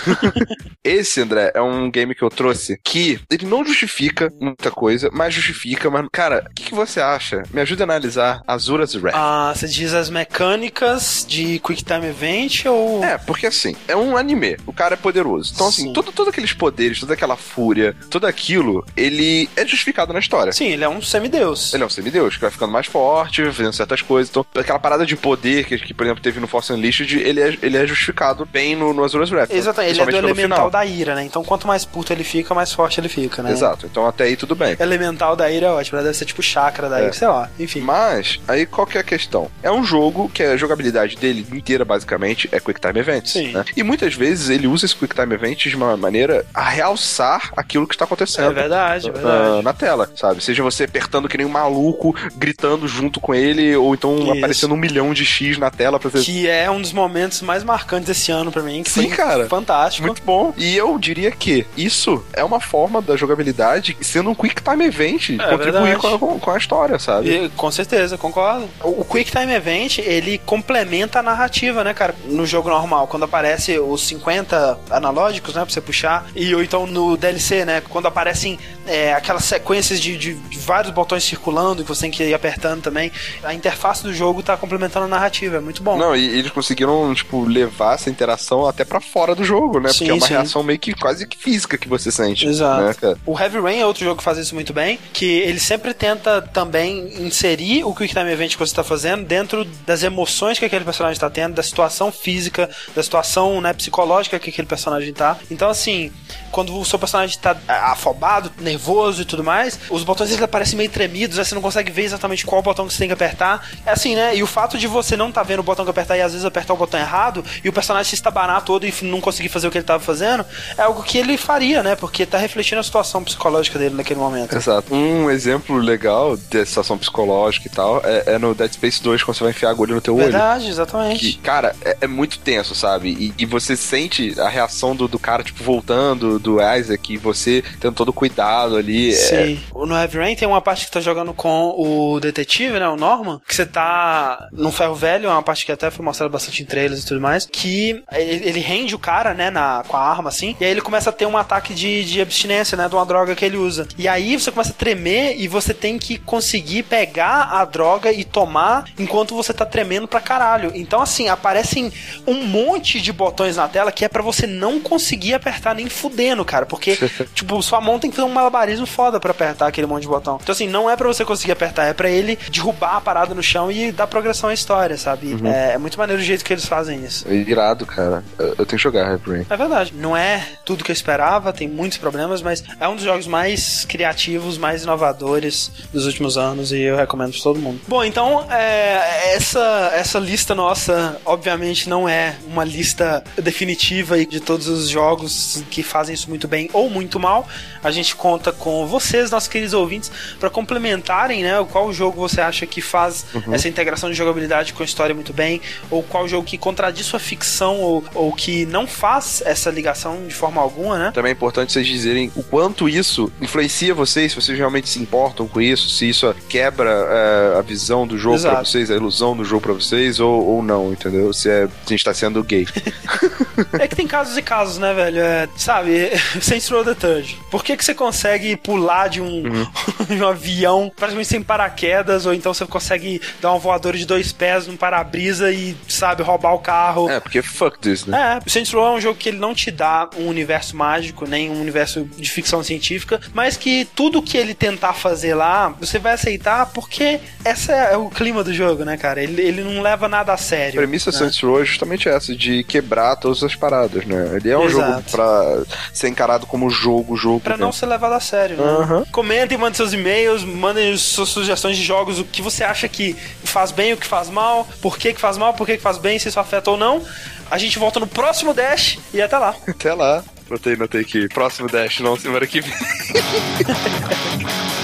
Esse, André, é um game que eu trouxe que ele não justifica muita coisa, mas justifica, mas, cara, o que, que você acha? Me ajuda a analisar Azura's Wrath. Ah, você diz as mecânicas de Quick Time Event ou. É, porque assim, é um anime. O cara é poderoso. Então, assim, Sim. todo, todos aqueles poderes, toda aquela fúria, tudo aquilo, ele é justificado na história. Sim, ele é um semideus. Ele é um semideus, que vai ficando mais forte, fazendo certas coisas. Então, aquela parada de poder que, que por exemplo, teve no Force Unleashed, ele é, ele é justificado bem no, no Azura's Wrath. Exatamente, ele é do elemental final. da ira, né? Então quanto mais puto ele fica, mais forte ele fica, né? Exato, então até aí tudo bem. Elemental da ira é ótimo, né? deve ser tipo chakra da É. ira, sei lá, enfim. Mas, aí qual que é a questão? É um jogo que a jogabilidade dele inteira, basicamente, é Quick Time Events. Sim. né? E muitas vezes ele usa esse Quick Time Event de uma maneira a realçar aquilo que está acontecendo. É verdade, é verdade. Uh, na tela, sabe? Seja você apertando que nem um maluco, gritando junto com ele, ou então Isso. aparecendo um milhão de X na tela pra você. Que é um dos momentos mais marcantes desse ano para mim. Sim, cara. Fantástico. Muito bom. E eu diria que isso é uma forma da jogabilidade sendo um Quick Time Event, é, contribuir com a, com a, história, sabe? E, com certeza, concordo. O, o Quick Time Event, ele complementa a narrativa, né, cara? No jogo normal, quando aparece os 50 analógicos, né, pra você puxar, e ou então no DLC, né, quando aparecem é, aquelas sequências de, de, de, vários botões circulando que você tem que ir apertando também, a interface do jogo tá complementando a narrativa, é muito bom. Não, e eles conseguiram, tipo, levar essa interação até para fora do jogo, né? Sim, Porque é uma sim. reação meio que quase que física que você sente. Exato. Né, o Heavy Rain é outro jogo que faz isso muito bem, que ele sempre tenta também inserir o Quick Time Event que você está fazendo dentro das emoções que aquele personagem está tendo, da situação física, da situação né, psicológica que aquele personagem tá. Então, assim, quando o seu personagem está afobado, nervoso e tudo mais, os botões eles aparecem meio tremidos, né? você não consegue ver exatamente qual botão que você tem que apertar. É assim, né? E o fato de você não tá vendo o botão que apertar e às vezes apertar o botão errado e o personagem se estabanar todo e não conseguir fazer o que ele estava fazendo, é algo que ele faria, né? Porque está refletindo a situação psicológica dele naquele momento. Exato. Um exemplo legal de situação psicológica e tal é, é, no Dead Space 2, quando você vai enfiar a agulha no teu Verdade, olho. Verdade, exatamente. Que, cara, é, é, muito tenso, sabe? E, e, você sente a reação do, do cara, tipo, voltando, do Isaac, e você tendo todo o cuidado ali. É Sim. É... No Heavy Rain tem uma parte que tá jogando com o detetive, né? O Norman, que você tá num ferro velho, é uma parte que até foi mostrada bastante em trailers e tudo mais, que ele, ele rende o cara, né, na, com a arma, assim, e aí ele começa a ter um ataque de, de abstinência, né, de uma droga que ele usa. E aí você começa a tremer e você tem que conseguir pegar a droga e tomar enquanto você tá tremendo pra caralho. Então, assim, aparecem um monte de botões na tela que é para você não conseguir apertar nem fudendo, cara, porque, tipo, sua mão tem que fazer um malabarismo foda para apertar aquele monte de botão. Então, assim, não é para você conseguir apertar, é para ele derrubar a parada no chão e dar progressão à história, sabe? Uhum. É, é, muito maneiro o jeito que eles fazem isso. É irado, cara. Eu, tenho que jogar Hyper. É verdade. Não é tudo que eu esperava, tem muitos problemas, mas é um dos jogos mais criativos, mais inovadores dos últimos anos e eu recomendo pra todo mundo. Bom, então, é, essa, essa lista nossa, obviamente, não é uma lista definitiva de todos os jogos que fazem isso muito bem ou muito mal. A gente conta com vocês, nossos queridos ouvintes, para complementarem, né? Qual jogo você acha que faz uhum. essa integração de jogabilidade com a história muito bem, ou qual jogo que contradiz sua ficção ou, ou que não faz essa ligação de forma alguma, né? Também é importante vocês dizerem o quanto isso influencia vocês, se vocês realmente se importam com isso, se isso quebra é, a visão do jogo para vocês, a ilusão do jogo para vocês, ou, ou não, entendeu? Se, é, se a gente tá sendo gay. é que tem casos e casos, né, velho? É, sabe, Saints Row the Third. Por que, que você consegue pular de um, uhum. de um avião praticamente sem paraquedas, ou então você consegue dar um voador de dois pés num para-brisa e, sabe, roubar o carro? É, porque fuck this, né? É, o Saints Row é um jogo que ele não te dá um universo mágico, nem um universo de ficção científica, mas que tudo que ele tentar fazer lá, você vai aceitar porque essa é o clima do jogo, né, cara? Ele, ele não leva nada a sério. A premissa né? Saints Row é justamente essa, de quebrar todas as paradas, né? Ele é um Exato. jogo pra ser encarado como jogo, jogo. Pra não ser levado a sério, né? Uhum. Comentem, mandem seus e-mails, mandem suas sugestões de jogos, o que você acha que faz bem, o que faz mal, por que, que faz mal, por que, que faz bem, se isso afeta ou não. A gente volta no próximo Dash e até lá. Até lá. Notei, notei aqui. Próximo Dash, não semana que vem.